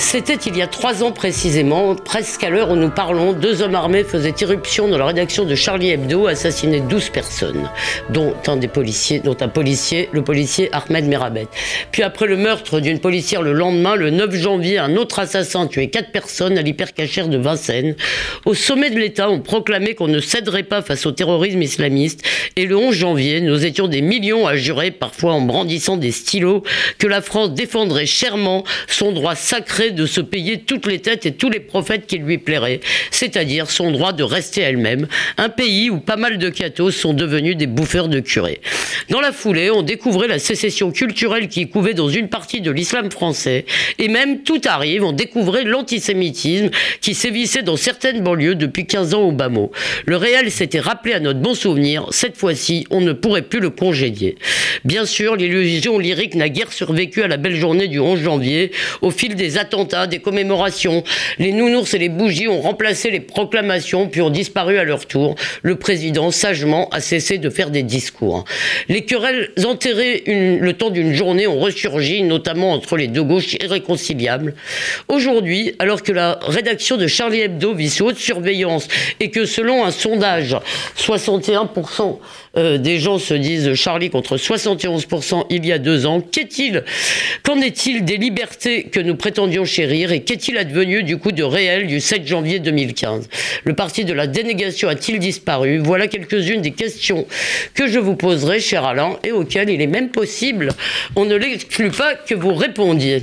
C'était il y a trois ans précisément, presque à l'heure où nous parlons, deux hommes armés faisaient irruption dans la rédaction de Charlie Hebdo, assassinaient 12 personnes, dont un des policiers, dont un policier, le policier Ahmed Merabet. Puis après le meurtre d'une policière le lendemain, le 9 janvier, un autre assassin tuait quatre personnes à l'hypercachère de Vincennes. Au sommet de l'État, on proclamait qu'on ne céderait pas face au terrorisme islamiste. Et le 11 janvier, nous étions des millions à jurer, parfois en brandissant des stylos, que la France défendrait chèrement son droit sacré de se payer toutes les têtes et tous les prophètes qui lui plairaient, c'est-à-dire son droit de rester elle-même, un pays où pas mal de cathos sont devenus des bouffeurs de curés. Dans la foulée, on découvrait la sécession culturelle qui couvait dans une partie de l'islam français, et même, tout arrive, on découvrait l'antisémitisme qui sévissait dans certaines banlieues depuis 15 ans au bas. Le réel s'était rappelé à notre bon souvenir, cette fois-ci, on ne pourrait plus le congédier. Bien sûr, l'illusion lyrique n'a guère survécu à la belle journée du 11 janvier, au fil des attentats des commémorations. Les nounours et les bougies ont remplacé les proclamations, puis ont disparu à leur tour. Le président, sagement, a cessé de faire des discours. Les querelles enterrées le temps d'une journée ont ressurgi, notamment entre les deux gauches irréconciliables. Aujourd'hui, alors que la rédaction de Charlie Hebdo vit sous haute surveillance et que selon un sondage, 61% euh, des gens se disent Charlie contre 71% il y a deux ans. Qu'est-il Qu'en est-il des libertés que nous prétendions et qu'est-il advenu du coup de réel du 7 janvier 2015 Le parti de la dénégation a-t-il disparu? Voilà quelques-unes des questions que je vous poserai, cher Alain, et auxquelles il est même possible, on ne l'exclut pas, que vous répondiez.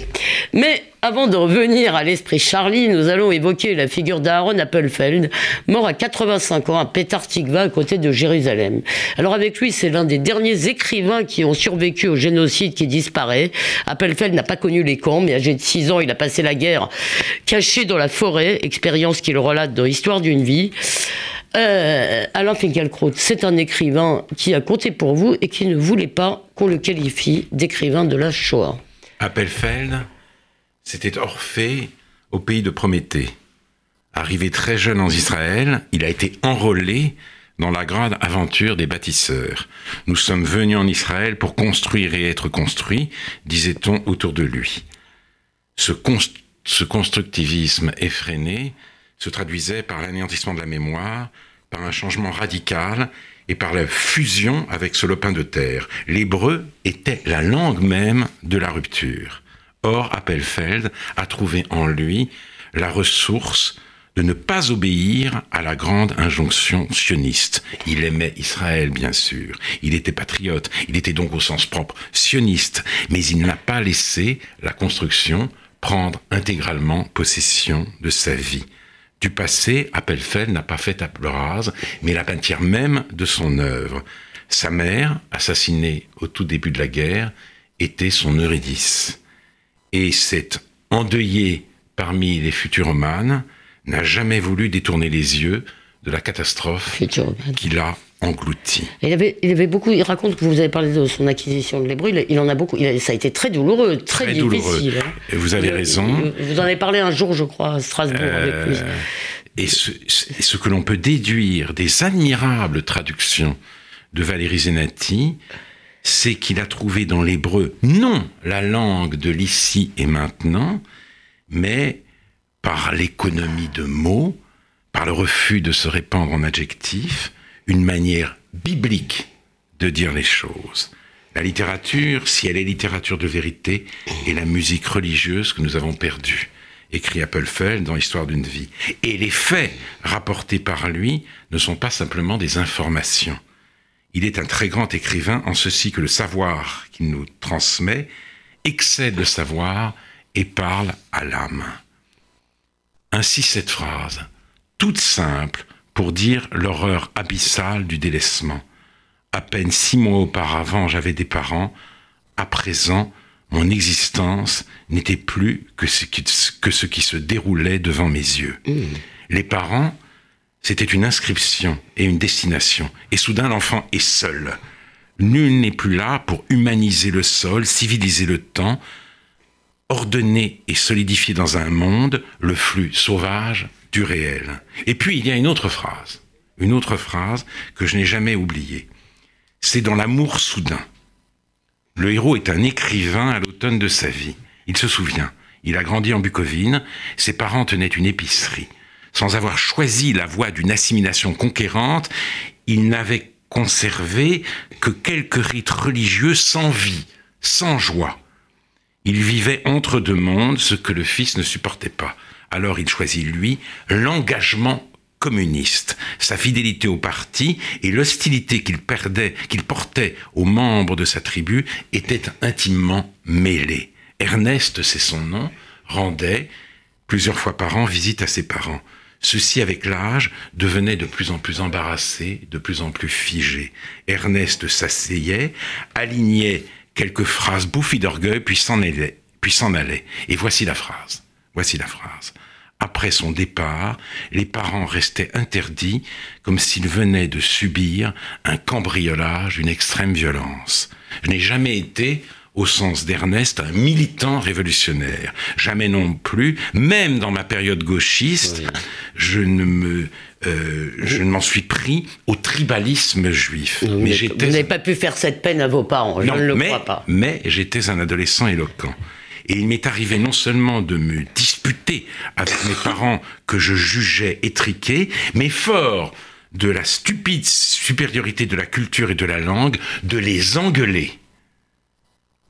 Mais avant de revenir à l'esprit Charlie, nous allons évoquer la figure d'Aaron Appelfeld, mort à 85 ans à Petar Tikva, à côté de Jérusalem. Alors avec lui, c'est l'un des derniers écrivains qui ont survécu au génocide qui disparaît. Appelfeld n'a pas connu les camps, mais âgé de 6 ans, il a passé la guerre caché dans la forêt, expérience qu'il relate dans Histoire d'une vie. Euh, Alain Finkielkraut, c'est un écrivain qui a compté pour vous et qui ne voulait pas qu'on le qualifie d'écrivain de la Shoah. Appelfeld c'était Orphée au pays de Prométhée. Arrivé très jeune en Israël, il a été enrôlé dans la grande aventure des bâtisseurs. Nous sommes venus en Israël pour construire et être construits, disait-on autour de lui. Ce, ce constructivisme effréné se traduisait par l'anéantissement de la mémoire, par un changement radical et par la fusion avec ce lopin de terre. L'hébreu était la langue même de la rupture. Or, Appelfeld a trouvé en lui la ressource de ne pas obéir à la grande injonction sioniste. Il aimait Israël, bien sûr. Il était patriote. Il était donc au sens propre sioniste. Mais il n'a pas laissé la construction prendre intégralement possession de sa vie. Du passé, Appelfeld n'a pas fait table rase, mais la peinture même de son œuvre. Sa mère, assassinée au tout début de la guerre, était son Eurydice et cet endeuillé parmi les futuromanes n'a jamais voulu détourner les yeux de la catastrophe qui l'a englouti. Il avait, il avait beaucoup. Il raconte que vous avez parlé de son acquisition de l'hébreu. Il, en a beaucoup. ça a été très douloureux, très, difficile. Hein. Et vous avez raison. Vous en avez parlé un jour, je crois, à Strasbourg avec lui. Euh, et ce, ce que l'on peut déduire des admirables traductions de Valérie Zenati, c'est qu'il a trouvé dans l'hébreu non la langue de l'ici et maintenant, mais par l'économie de mots, par le refus de se répandre en adjectifs, une manière biblique de dire les choses. La littérature, si elle est littérature de vérité, est la musique religieuse que nous avons perdue, écrit Appelfeld dans Histoire d'une vie. Et les faits rapportés par lui ne sont pas simplement des informations. Il est un très grand écrivain en ceci que le savoir qu'il nous transmet excède le savoir et parle à l'âme. Ainsi cette phrase, toute simple pour dire l'horreur abyssale du délaissement. À peine six mois auparavant j'avais des parents, à présent mon existence n'était plus que ce, qui, que ce qui se déroulait devant mes yeux. Mmh. Les parents, c'était une inscription et une destination. Et soudain, l'enfant est seul. Nul n'est plus là pour humaniser le sol, civiliser le temps. ordonner et solidifier dans un monde le flux sauvage du réel. Et puis il y a une autre phrase, une autre phrase que je n'ai jamais oubliée. C'est dans l'amour soudain. Le héros est un écrivain à l'automne de sa vie. Il se souvient, il a grandi en Bucovine, ses parents tenaient une épicerie. Sans avoir choisi la voie d'une assimilation conquérante, il n'avait conservé que quelques rites religieux sans vie, sans joie. Il vivait entre deux mondes, ce que le fils ne supportait pas. Alors il choisit, lui, l'engagement communiste. Sa fidélité au parti et l'hostilité qu'il perdait, qu'il portait aux membres de sa tribu étaient intimement mêlées. Ernest, c'est son nom, rendait plusieurs fois par an visite à ses parents. Ceux-ci, avec l'âge, devenaient de plus en plus embarrassés, de plus en plus figés. Ernest s'asseyait, alignait quelques phrases bouffies d'orgueil, puis s'en allait, puis s'en allait. Et voici la phrase. Voici la phrase. Après son départ, les parents restaient interdits comme s'ils venaient de subir un cambriolage d'une extrême violence. Je n'ai jamais été au sens d'Ernest, un militant révolutionnaire. Jamais non plus, même dans ma période gauchiste, je ne me, euh, je ne m'en suis pris au tribalisme juif. mais j'étais... Vous n'avez pas pu faire cette peine à vos parents, je ne le mais, crois pas. Mais j'étais un adolescent éloquent. Et il m'est arrivé non seulement de me disputer avec mes parents que je jugeais étriqués, mais fort de la stupide supériorité de la culture et de la langue, de les engueuler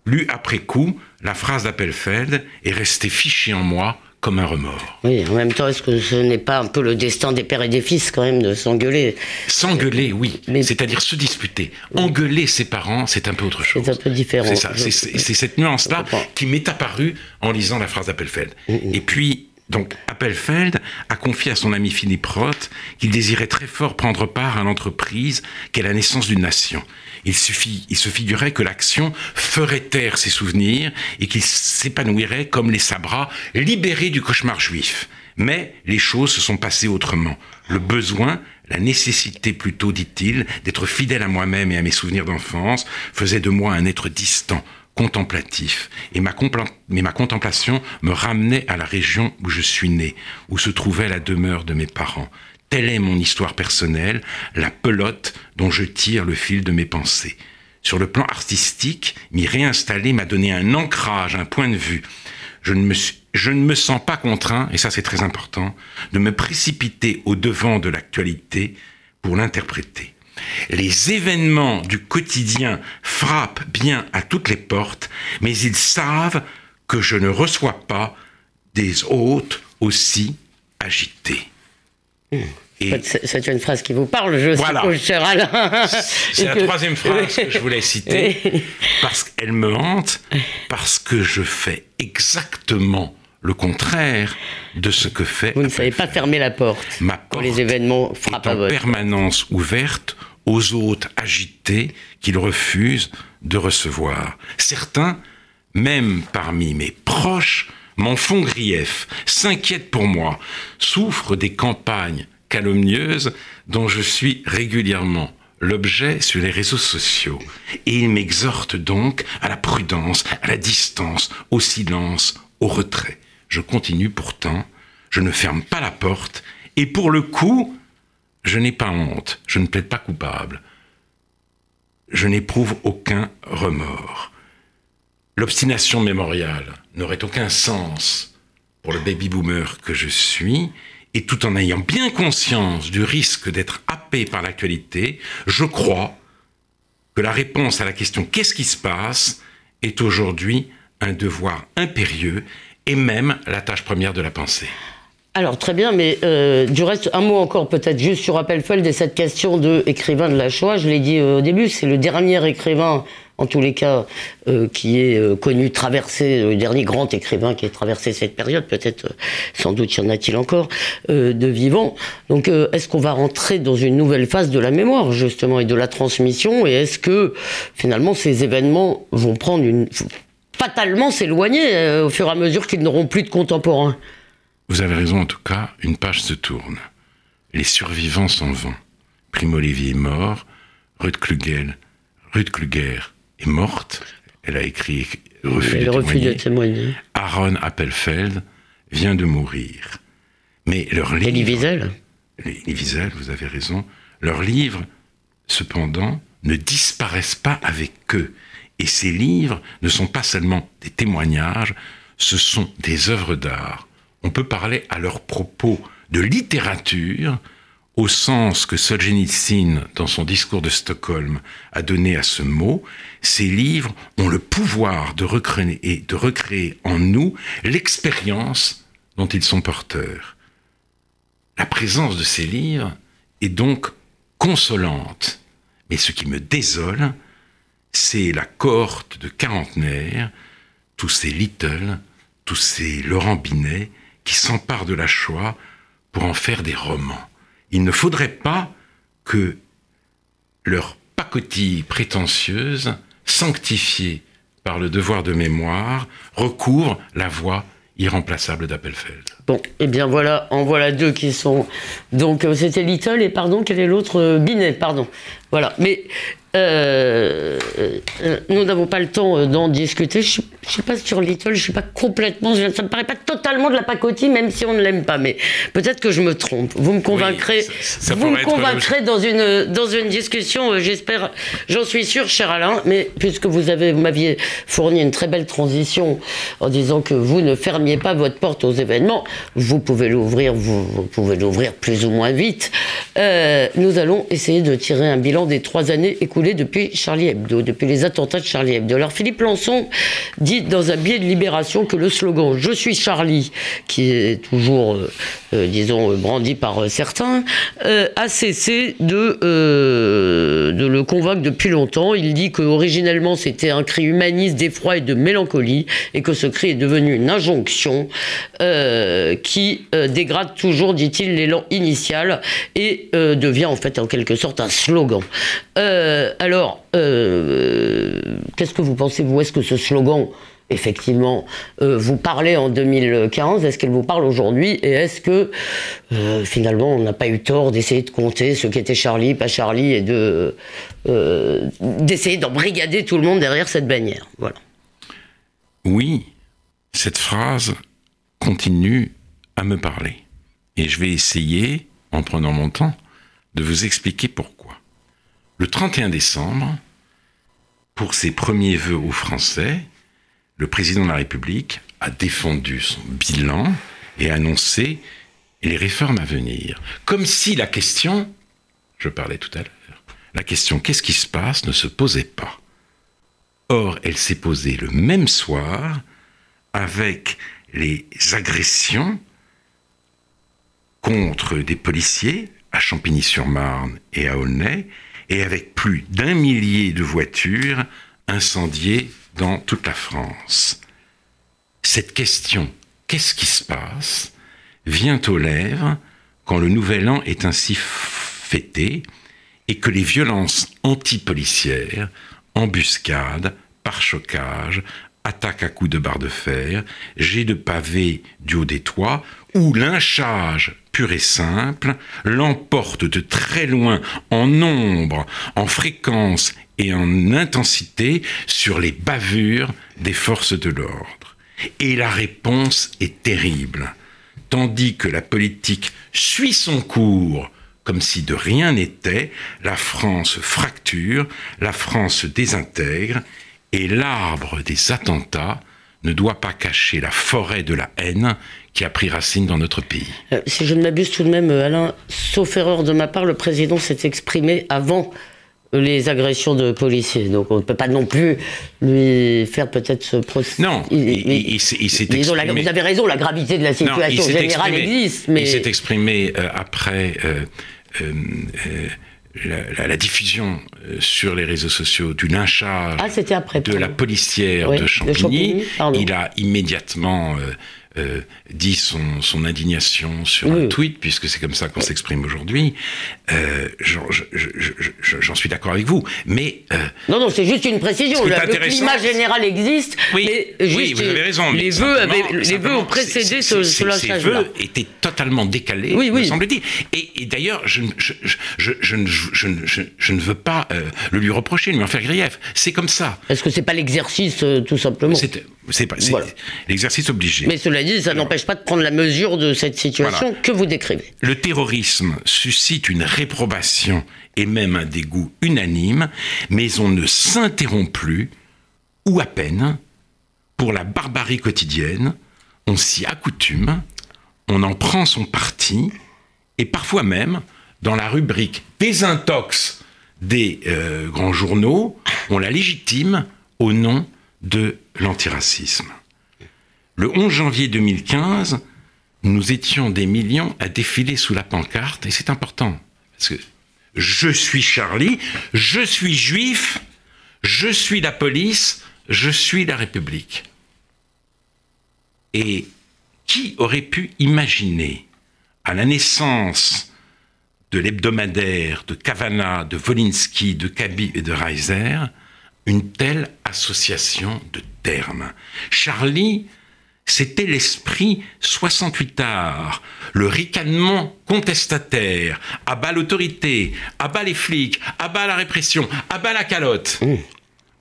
lu après coup, la phrase d'Appelfeld est restée fichée en moi comme un remords. Oui, en même temps, est-ce que ce n'est pas un peu le destin des pères et des fils quand même de s'engueuler? S'engueuler, oui, c'est-à-dire se disputer. Engueuler ses parents, c'est un peu autre chose. C'est un peu différent. C'est ça, c'est cette nuance-là qui m'est apparue en lisant la phrase d'Appelfeld. Mm. Et puis, donc, Appelfeld a confié à son ami Philippe Roth qu'il désirait très fort prendre part à l'entreprise qu'est la naissance d'une nation il, suffit, il se figurait que l'action ferait taire ses souvenirs et qu'il s'épanouirait comme les sabras libérés du cauchemar juif. Mais les choses se sont passées autrement. Le besoin, la nécessité plutôt, dit-il, d'être fidèle à moi-même et à mes souvenirs d'enfance, faisait de moi un être distant, contemplatif. Et ma, mais ma contemplation me ramenait à la région où je suis né, où se trouvait la demeure de mes parents. Telle est mon histoire personnelle, la pelote dont je tire le fil de mes pensées. Sur le plan artistique, m'y réinstaller m'a donné un ancrage, un point de vue. Je ne, me je ne me sens pas contraint, et ça c'est très important, de me précipiter au devant de l'actualité pour l'interpréter. Les événements du quotidien frappent bien à toutes les portes, mais ils savent que je ne reçois pas des hôtes aussi agités. C'est une phrase qui vous parle, je voilà. cher Alain. C'est la troisième phrase que je voulais citer, parce qu'elle me hante, parce que je fais exactement le contraire de ce que fait. Vous ne savez pas fermer la porte Ma porte les événements frappent est en permanence ouverte aux hôtes agités qu'ils refusent de recevoir. Certains, même parmi mes proches, m'en font grief, s'inquiètent pour moi, souffrent des campagnes calomnieuse dont je suis régulièrement l'objet sur les réseaux sociaux. Et il m'exhorte donc à la prudence, à la distance, au silence, au retrait. Je continue pourtant, je ne ferme pas la porte, et pour le coup, je n'ai pas honte, je ne plaide pas coupable. Je n'éprouve aucun remords. L'obstination mémoriale n'aurait aucun sens pour le baby boomer que je suis, et tout en ayant bien conscience du risque d'être happé par l'actualité, je crois que la réponse à la question qu'est-ce qui se passe? est aujourd'hui un devoir impérieux et même la tâche première de la pensée. Alors très bien, mais euh, du reste, un mot encore peut-être juste sur Appelfeld et cette question de écrivain de la Shoah. Je l'ai dit euh, au début, c'est le dernier écrivain en tous les cas, euh, qui est connu, traversé, le dernier grand écrivain qui a traversé cette période, peut-être, sans doute y en a-t-il encore, de vivants. Donc, est-ce qu'on va rentrer dans une nouvelle phase de la mémoire, justement, et de la transmission, et est-ce que, finalement, ces événements vont prendre une... fatalement s'éloigner au fur et à mesure qu'ils n'auront plus de contemporains Vous avez raison, en tout cas, une page se tourne. Les survivants s'en vont. Primo Levi est mort, Ruth Klugel, Ruth Kluger est morte. Elle a écrit refus, le de, refus témoigner. de témoigner. Aaron Appelfeld vient de mourir. Mais leur livre... Elie Wiesel Elie Wiesel, vous avez raison. Leurs livres, cependant, ne disparaissent pas avec eux. Et ces livres ne sont pas seulement des témoignages, ce sont des œuvres d'art. On peut parler à leur propos de littérature au sens que Solzhenitsyn, dans son discours de Stockholm, a donné à ce mot. Ces livres ont le pouvoir de recréer, de recréer en nous l'expérience dont ils sont porteurs. La présence de ces livres est donc consolante. Mais ce qui me désole, c'est la cohorte de quarantenaires, tous ces Little, tous ces Laurent Binet, qui s'emparent de la Shoah pour en faire des romans. Il ne faudrait pas que leur pacotille prétentieuse, sanctifiée par le devoir de mémoire, recouvre la voix irremplaçable d'Appelfeld. Bon, et bien voilà, en voilà deux qui sont. Donc euh, c'était Little et pardon, quel est l'autre euh, Binet, pardon. Voilà. Mais euh, euh, nous n'avons pas le temps euh, d'en discuter. Je ne sais pas sur Little, je suis pas complètement. Ça me paraît pas totalement de la pacotille, même si on ne l'aime pas. Mais peut-être que je me trompe. Vous me convaincrez. ça- ça vous me convaincrez dans une dans une discussion. euh, J'espère, j'en suis sûr, cher Alain. Mais puisque vous avez vous m'aviez fourni une très belle transition en disant que vous ne fermiez pas votre porte aux événements, vous pouvez l'ouvrir, vous, vous pouvez l'ouvrir plus ou moins vite. Euh, nous allons essayer de tirer un bilan des trois années écoulées depuis Charlie Hebdo, depuis les attentats de Charlie Hebdo. Alors Philippe Lançon dit dans un billet de Libération que le slogan "Je suis Charlie", qui est toujours, euh, euh, disons, euh, brandi par certains, a cessé de le convaincre depuis longtemps. Il dit que originellement c'était un cri humaniste d'effroi et de mélancolie, et que ce cri est devenu une injonction qui dégrade toujours, dit-il, l'élan initial et devient en fait en quelque sorte un slogan. Alors, euh, qu'est-ce que vous pensez, vous Est-ce que ce slogan, effectivement, euh, vous parlait en 2015 Est-ce qu'elle vous parle aujourd'hui? Et est-ce que, euh, finalement, on n'a pas eu tort d'essayer de compter ce qui était Charlie, pas Charlie, et de d'essayer d'embrigader tout le monde derrière cette bannière? Voilà. Oui, cette phrase continue à me parler. Et je vais essayer, en prenant mon temps, de vous expliquer pourquoi. Le 31 décembre, pour ses premiers vœux aux Français, le président de la République a défendu son bilan et annoncé les réformes à venir. Comme si la question, je parlais tout à l'heure, la question qu'est-ce qui se passe ne se posait pas. Or, elle s'est posée le même soir avec les agressions contre des policiers à Champigny-sur-Marne et à Aulnay, et avec plus d'un millier de voitures incendiées dans toute la France. Cette question, qu'est-ce qui se passe, vient aux lèvres quand le nouvel an est ainsi fêté et que les violences antipolicières, embuscades, pare-chocages, attaques à coups de barre de fer, jets de pavés du haut des toits, ou lynchage pur et simple, l'emporte de très loin en nombre, en fréquence et en intensité sur les bavures des forces de l'ordre. Et la réponse est terrible. Tandis que la politique suit son cours comme si de rien n'était, la France fracture, la France désintègre, et l'arbre des attentats ne doit pas cacher la forêt de la haine qui a pris racine dans notre pays. Euh, si je ne m'abuse tout de même, euh, Alain, sauf erreur de ma part, le président s'est exprimé avant les agressions de policiers. Donc on ne peut pas non plus lui faire peut-être ce procès. Non, il, il, s'est exprimé. Vous avez raison, la gravité de la situation non, générale exprimé, existe. Mais... Il s'est exprimé euh, après euh, euh, la, la, la, diffusion euh, sur les réseaux sociaux du lynchage ah, après, de la policière oui, de Champigny. De Champigny il a immédiatement euh, dit son, son, indignation sur un tweet, puisque c'est comme ça qu'on s'exprime aujourd'hui, euh, j'en suis d'accord avec vous. Mais euh, non, non, c'est juste une précision. Le, climat général existe. Oui, mais oui vous avez raison. Les vœux, les vœux ont précédé ce, ce Ces vœux étaient totalement décalés, oui, oui. me semble-t-il. Et, et d'ailleurs, je, je, ne veux pas le lui reprocher, lui en faire grief. C'est comme ça. Est-ce que c'est pas l'exercice, tout simplement C'est pas l'exercice obligé. Mais cela ça n'empêche pas de prendre la mesure de cette situation que vous décrivez. Le terrorisme suscite une réprobation et même un dégoût unanime, mais on ne s'interrompt plus, ou à peine, pour la barbarie quotidienne, on s'y accoutume, on en prend son parti, et parfois même, dans la rubrique désintox des euh, grands journaux, on la légitime au nom de l'antiracisme. Le 11 janvier 2015, nous étions des millions à défiler sous la pancarte, et c'est important, parce que je suis Charlie, je suis juif, je suis la police, je suis la République. Et qui aurait pu imaginer, à la naissance de l'hebdomadaire, de Kavana, de Volinsky, de Kaby et de Reiser, une telle association de termes? Charlie c'était l'esprit 68 arts, le ricanement contestataire, à bas l'autorité, à bas les flics, à bas la répression, à bas la calotte. Mmh.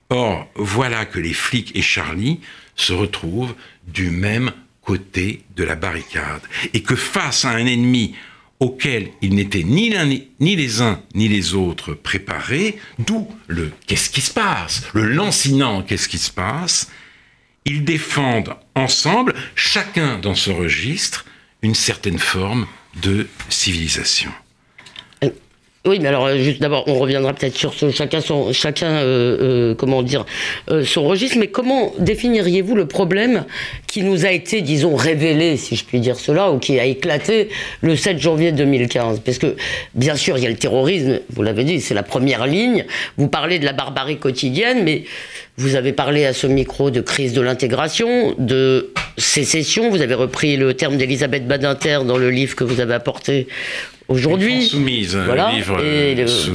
Or, voilà que les flics et Charlie se retrouvent du même côté de la barricade, et que face à un ennemi auquel ils n'étaient ni, ni les uns ni les autres préparés, d'où le qu'est-ce qui se passe, le lancinant qu'est-ce qui se passe, ils défendent ensemble, chacun dans ce registre, une certaine forme de civilisation. Euh, oui, mais alors juste d'abord, on reviendra peut-être sur chacun son, chacun, euh, euh, comment dire, son registre. Mais comment définiriez-vous le problème qui nous a été, disons, révélé, si je puis dire cela, ou qui a éclaté le 7 janvier 2015 Parce que, bien sûr, il y a le terrorisme. Vous l'avez dit, c'est la première ligne. Vous parlez de la barbarie quotidienne, mais vous avez parlé à ce micro de crise de l'intégration, de sécession. Vous avez repris le terme d'Elisabeth Badinter dans le livre que vous avez apporté aujourd'hui. Soumise, voilà. livre et sous,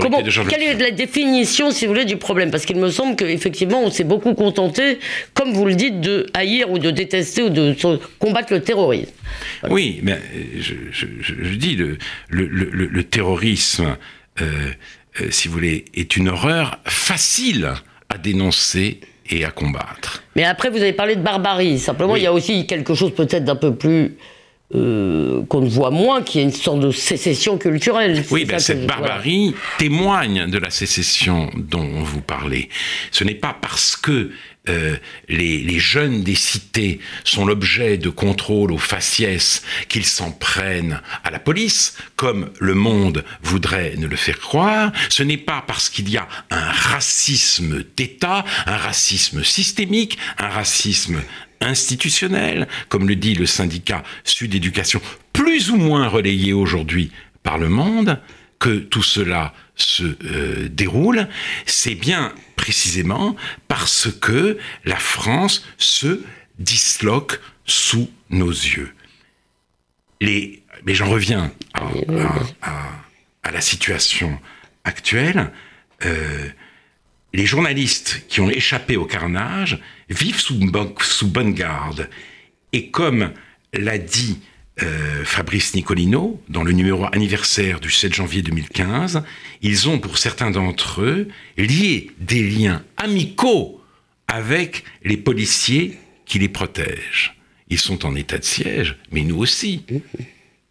comment, de Quelle est la définition, si vous voulez, du problème? Parce qu'il me semble qu'effectivement, on s'est beaucoup contenté, comme vous le dites, de haïr ou de détester ou de combattre le terrorisme. Oui, mais je, je, dis, le, le, le terrorisme... Euh, euh, si vous voulez, est une horreur facile à dénoncer et à combattre. Mais après, vous avez parlé de barbarie. Simplement, il y a aussi quelque chose peut-être d'un peu plus euh, qu'on ne voit moins, qui est une sorte de sécession culturelle. Oui, ben cette barbarie témoigne de la sécession dont vous parlez. Ce n'est pas parce que euh, les, jeunes des cités sont l'objet de contrôle aux faciès qu'ils s'en prennent à la police, comme le monde voudrait ne le faire croire. Ce n'est pas parce qu'il y a un racisme d'État, un racisme systémique, un racisme institutionnel, comme le dit le syndicat Sud Éducation, plus ou moins relayé aujourd'hui par le monde, que tout cela se euh, déroule, c'est bien précisément parce que la France se disloque sous nos yeux. Les, mais j'en reviens à, la situation actuelle. Euh, les journalistes qui ont échappé au carnage vivent sous, sous bonne garde. Et comme l'a dit euh, Fabrice Nicolino, dans le numéro anniversaire du 7 janvier 2015, ils ont, pour certains d'entre eux, lié des liens amicaux avec les policiers qui les protègent. Ils sont en état de siège, mais nous aussi.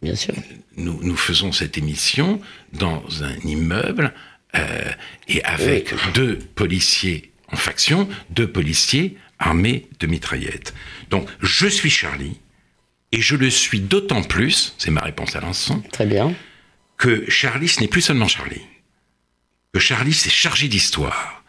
Bien sûr. Nous, nous faisons cette émission dans un immeuble euh, et avec deux policiers en faction, deux policiers armés de mitraillettes. Donc, je suis Charlie, et je le suis d'autant plus, c'est ma réponse à l'instant. Très bien. Que Charlie, ce n'est plus seulement Charlie. Que Charlie, s'est chargé d'histoire.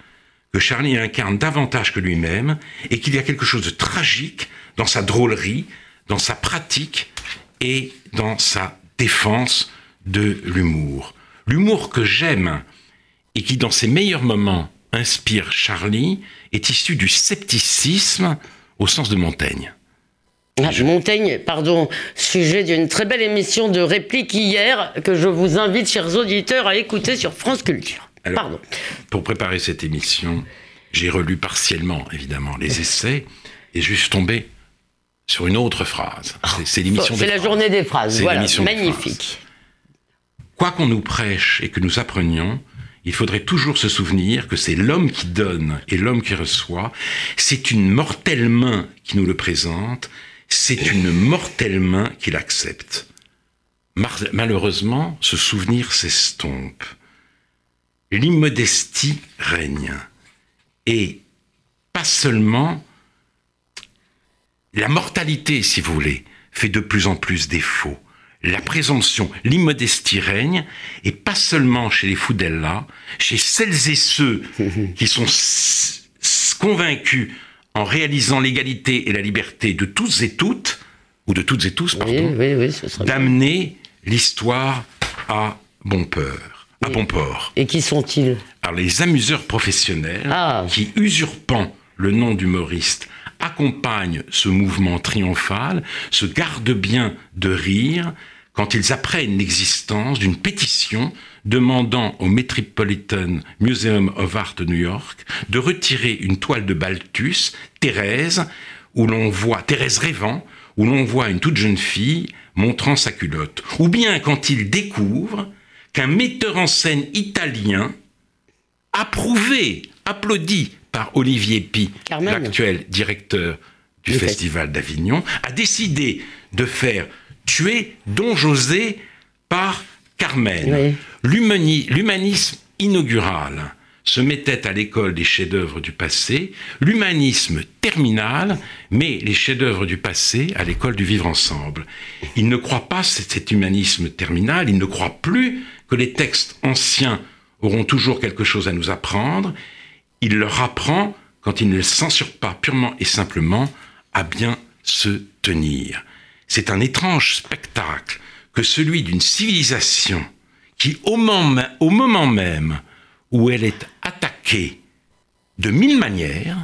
Que Charlie incarne davantage que lui-même et qu'il y a quelque chose de tragique dans sa drôlerie, dans sa pratique et dans sa défense de l'humour. L'humour que j'aime et qui, dans ses meilleurs moments, inspire Charlie, est issu du scepticisme au sens de Montaigne. Ah, Montaigne, pardon, sujet d'une très belle émission de réplique hier que je vous invite, chers auditeurs, à écouter sur France Culture. pardon. Pour préparer cette émission, j'ai relu partiellement, évidemment, les essais et je suis tombé sur une autre phrase. C'est l'émission C'est la journée des phrases. Voilà, magnifique. Quoi qu'on nous prêche et que nous apprenions, il faudrait toujours se souvenir que c'est l'homme qui donne et l'homme qui reçoit. C'est une mortelle main qui nous le présente. C'est une mortelle main qui l'accepte. Malheureusement, ce souvenir s'estompe. L'immodestie règne. Et pas seulement la mortalité, si vous voulez, fait de plus en plus défaut. La présomption, l'immodestie règne, et pas seulement chez les Foudella, chez celles et ceux qui sont convaincus en réalisant l'égalité et la liberté de tous et toutes, ou de toutes et tous, pardon, d'amener l'histoire à bon peur, à bon port. Et qui sont-ils? Alors les amuseurs professionnels ah. qui, usurpant le nom d'humoriste, accompagnent ce mouvement triomphal, se gardent bien de rire quand ils apprennent l'existence d'une pétition demandant au Metropolitan Museum of Art de New York de retirer une toile de Balthus, Thérèse, où l'on voit Thérèse rêvant, où l'on voit une toute jeune fille montrant sa culotte. Ou bien quand ils découvrent qu'un metteur en scène italien, approuvé, applaudi par Olivier Pi, l'actuel directeur du Festival d'Avignon, a décidé de faire tuer Don José par Carmen. L'humanisme inaugural se mettait à l'école des chefs-d'œuvre du passé, l'humanisme terminal met les chefs-d'œuvre du passé à l'école du vivre ensemble. Il ne croit pas cet humanisme terminal, il ne croit plus que les textes anciens auront toujours quelque chose à nous apprendre, il leur apprend, quand il ne censure pas purement et simplement, à bien se tenir. C'est un étrange spectacle que celui d'une civilisation qui, au moment, même où elle est attaquée de mille manières,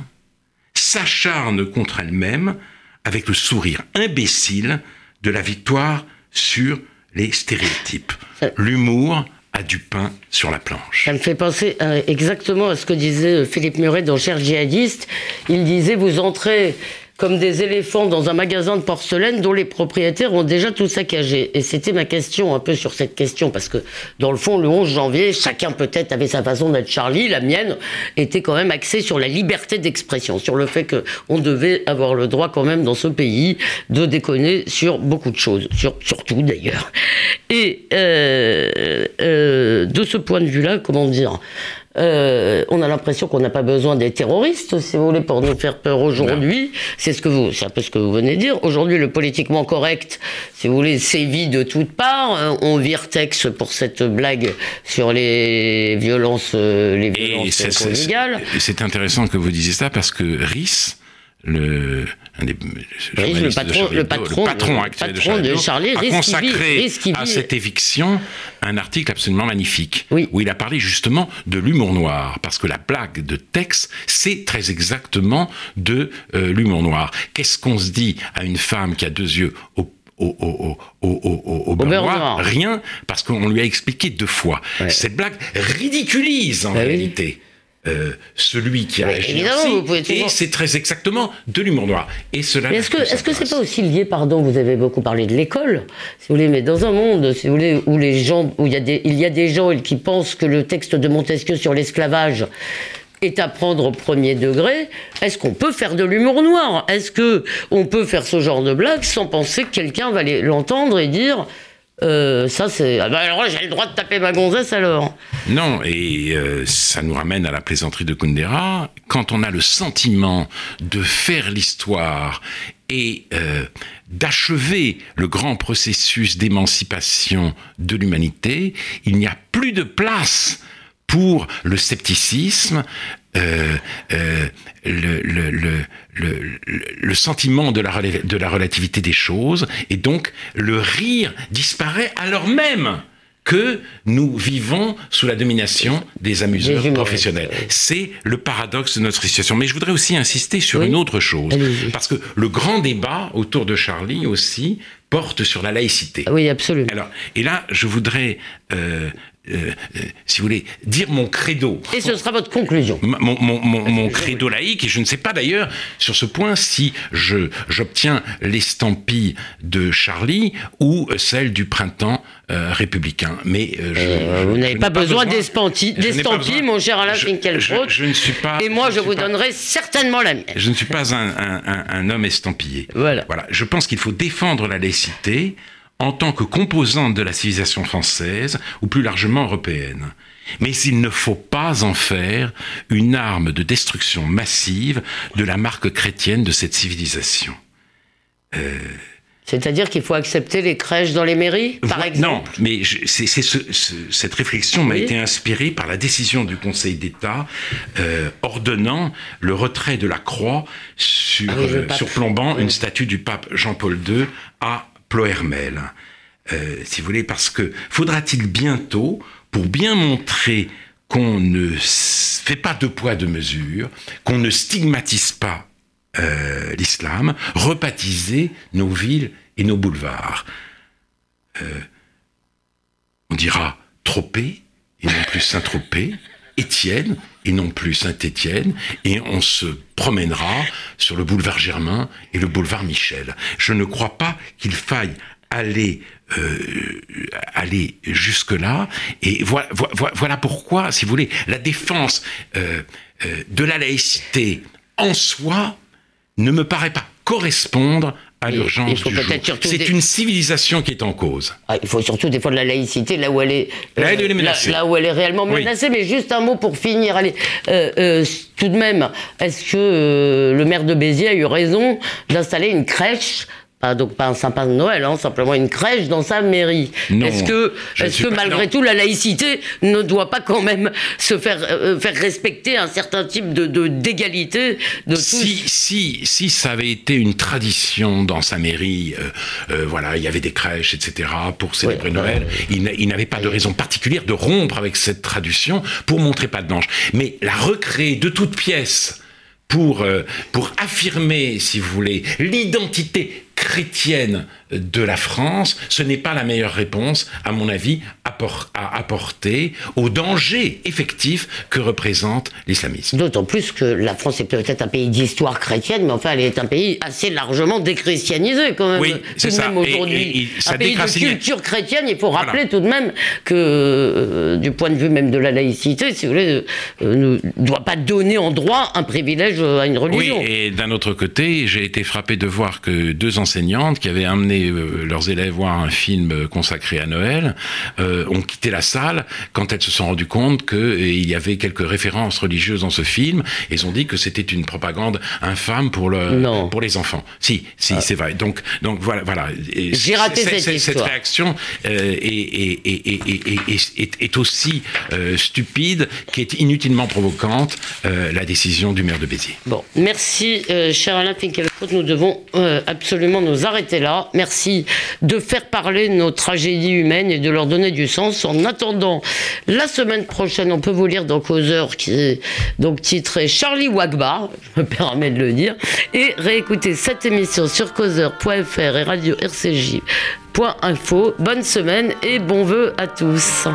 s'acharne contre elle-même avec le sourire imbécile de la victoire sur les stéréotypes. L'humour a du pain sur la planche. Ça me fait penser euh, exactement à ce que disait Philippe Muret dans Cher djihadiste. Il disait, vous entrez comme des éléphants dans un magasin de porcelaine dont les propriétaires ont déjà tout saccagé. Et c'était ma question un peu sur cette question, parce que dans le fond, le 11 janvier, chacun peut-être avait sa façon d'être Charlie, la mienne était quand même axée sur la liberté d'expression, sur le fait qu'on devait avoir le droit quand même dans ce pays de déconner sur beaucoup de choses, sur, tout d'ailleurs. Et euh, euh, de ce point de vue-là, comment dire euh, on a l'impression qu'on n'a pas besoin des terroristes, si vous voulez, pour nous faire peur aujourd'hui. C'est ce que vous, c'est un peu ce que vous venez de dire. Aujourd'hui, le politiquement correct, si vous voulez, sévit de toutes parts. Euh, on vire texte pour cette blague sur les violences, euh, les violences conjugales. C'est intéressant que vous disiez ça parce que RIS, le, le patron, de le patron, patron actuel de Charlie, a consacré à cette éviction un article absolument magnifique où il a parlé justement de l'humour noir parce que la blague de texte c'est très exactement de euh, l'humour noir. Qu'est-ce qu'on se dit à une femme qui a deux yeux au au, au, au, au beurre noir, rien, parce qu'on lui a expliqué deux fois. Cette blague ridiculise en bah réalité. Euh, celui qui a agi et c'est très exactement de l'humour noir. Et cela. est-ce que est-ce que c'est pas aussi lié, pardon, vous avez beaucoup parlé de l'école, si vous voulez, mais dans un monde, si vous voulez, où les gens, où il y a des, il y a des gens qui pensent que le texte de Montesquieu sur l'esclavage est à prendre au premier degré, est-ce qu'on peut faire de l'humour noir? Est-ce que on peut faire ce genre de blague sans penser que quelqu'un va l'entendre et dire euh, ça, c'est. Ah bah alors j'ai le droit de taper ma gonzesse alors. Non, et euh, ça nous ramène à la plaisanterie de Kundera. Quand on a le sentiment de faire l'histoire et euh, d'achever le grand processus d'émancipation de l'humanité, il n'y a plus de place pour le scepticisme, euh, euh, le, le, le, le, sentiment de la, de la relativité des choses, et donc le rire disparaît alors même que nous vivons sous la domination des amuseurs professionnels. C'est le paradoxe de notre situation. Mais je voudrais aussi insister sur une autre chose. Parce que le grand débat autour de Charlie aussi porte sur la laïcité. Oui, absolument. Alors, et là, je voudrais euh, euh, euh, si vous voulez, dire mon credo. Et ce sera votre conclusion. Mon, mon, mon, credo laïque, et je ne sais pas d'ailleurs sur ce point si je, j'obtiens l'estampille de Charlie ou celle du printemps euh, républicain. Mais je, vous n'avez pas, besoin d'estampille, mon cher Alain Finkielkraut. Je, ne suis pas. Et moi, je, vous donnerai certainement la mienne. Je ne suis pas un, un, un homme estampillé. Voilà. voilà. Je pense qu'il faut défendre la laïcité en tant que composante de la civilisation française ou plus largement européenne. Mais il ne faut pas en faire une arme de destruction massive de la marque chrétienne de cette civilisation. Euh, C'est-à-dire qu'il faut accepter les crèches dans les mairies, par exemple Non, mais cette réflexion m'a été inspirée par la décision du Conseil d'État euh, ordonnant le retrait de la croix sur, ah euh, surplombant une statue du pape Jean-Paul II à Euh, si vous voulez, parce que faudra-t-il bientôt, pour bien montrer qu'on ne fait pas de poids de mesure, qu'on ne stigmatise pas euh, l'islam, rebaptiser nos villes et nos boulevards? Euh, on dira Tropez et non plus Saint-Tropez, Étienne et non plus Saint-Étienne, et on se promènera sur le boulevard Germain et le boulevard Michel. Je ne crois pas qu'il faille aller euh, jusque là et voilà, voilà, pourquoi si vous voulez la défense euh, euh, de la laïcité en soi ne me paraît pas correspondre à l'urgence du jour. C'est une civilisation qui est en cause. Ah, il faut surtout défendre la laïcité là où elle est, là, là, où elle est réellement menacée. Mais juste un mot pour finir. Allez, euh, euh, tout de même, est-ce que euh, le maire de Béziers a eu raison d'installer une crèche donc pas un sapin de Noël, hein, simplement une crèche dans sa mairie. Est-ce que, est que malgré tout la laïcité ne doit pas quand même se faire, euh, faire respecter un certain type de d'égalité de, si, si, si ça avait été une tradition dans sa mairie, euh, euh, voilà, il y avait des crèches, etc. pour célébrer Noël, il n'avait pas de raison particulière de rompre avec cette tradition pour montrer pas de blanche. Mais la recréer de toutes pièces pour, pour affirmer, si vous voulez, l'identité chrétienne de la France, ce n'est pas la meilleure réponse, à mon avis, à apporter au danger effectif que représente l'islamisme. D'autant plus que la France est peut-être un pays d'histoire chrétienne, mais enfin, elle est un pays assez largement déchristianisé quand même. Oui, c'est ça. aujourd'hui. Un pays de culture chrétienne, il faut rappeler tout de même que, euh, du point de vue même de la laïcité, si vous voulez, euh, ne doit pas donner en droit un privilège à une religion. Oui, et d'un autre côté, j'ai été frappé de voir que deux enseignantes qui avaient amené euh, leurs élèves voir un film consacré à Noël euh, ont quitté la salle quand elles se sont rendues compte qu'il euh, y avait quelques références religieuses dans ce film. Et ils ont dit que c'était une propagande infâme pour, le, pour les enfants. Si, si, ah. c'est vrai. Donc, donc voilà. voilà. J'ai raté cette, cette réaction est, est, est, aussi stupide qu'est inutilement provocante la décision du maire de Béziers. Bon, merci, cher Alain Finkielkraut. Nous devons absolument nous arrêter là. De faire parler nos tragédies humaines et de leur donner du sens. En attendant, la semaine prochaine, on peut vous lire dans Causeur, qui est donc titré Charlie Wagba, je me permets de le dire, et réécouter cette émission sur causeur.fr et radio RCJ.info. Bonne semaine et bon vœu à tous.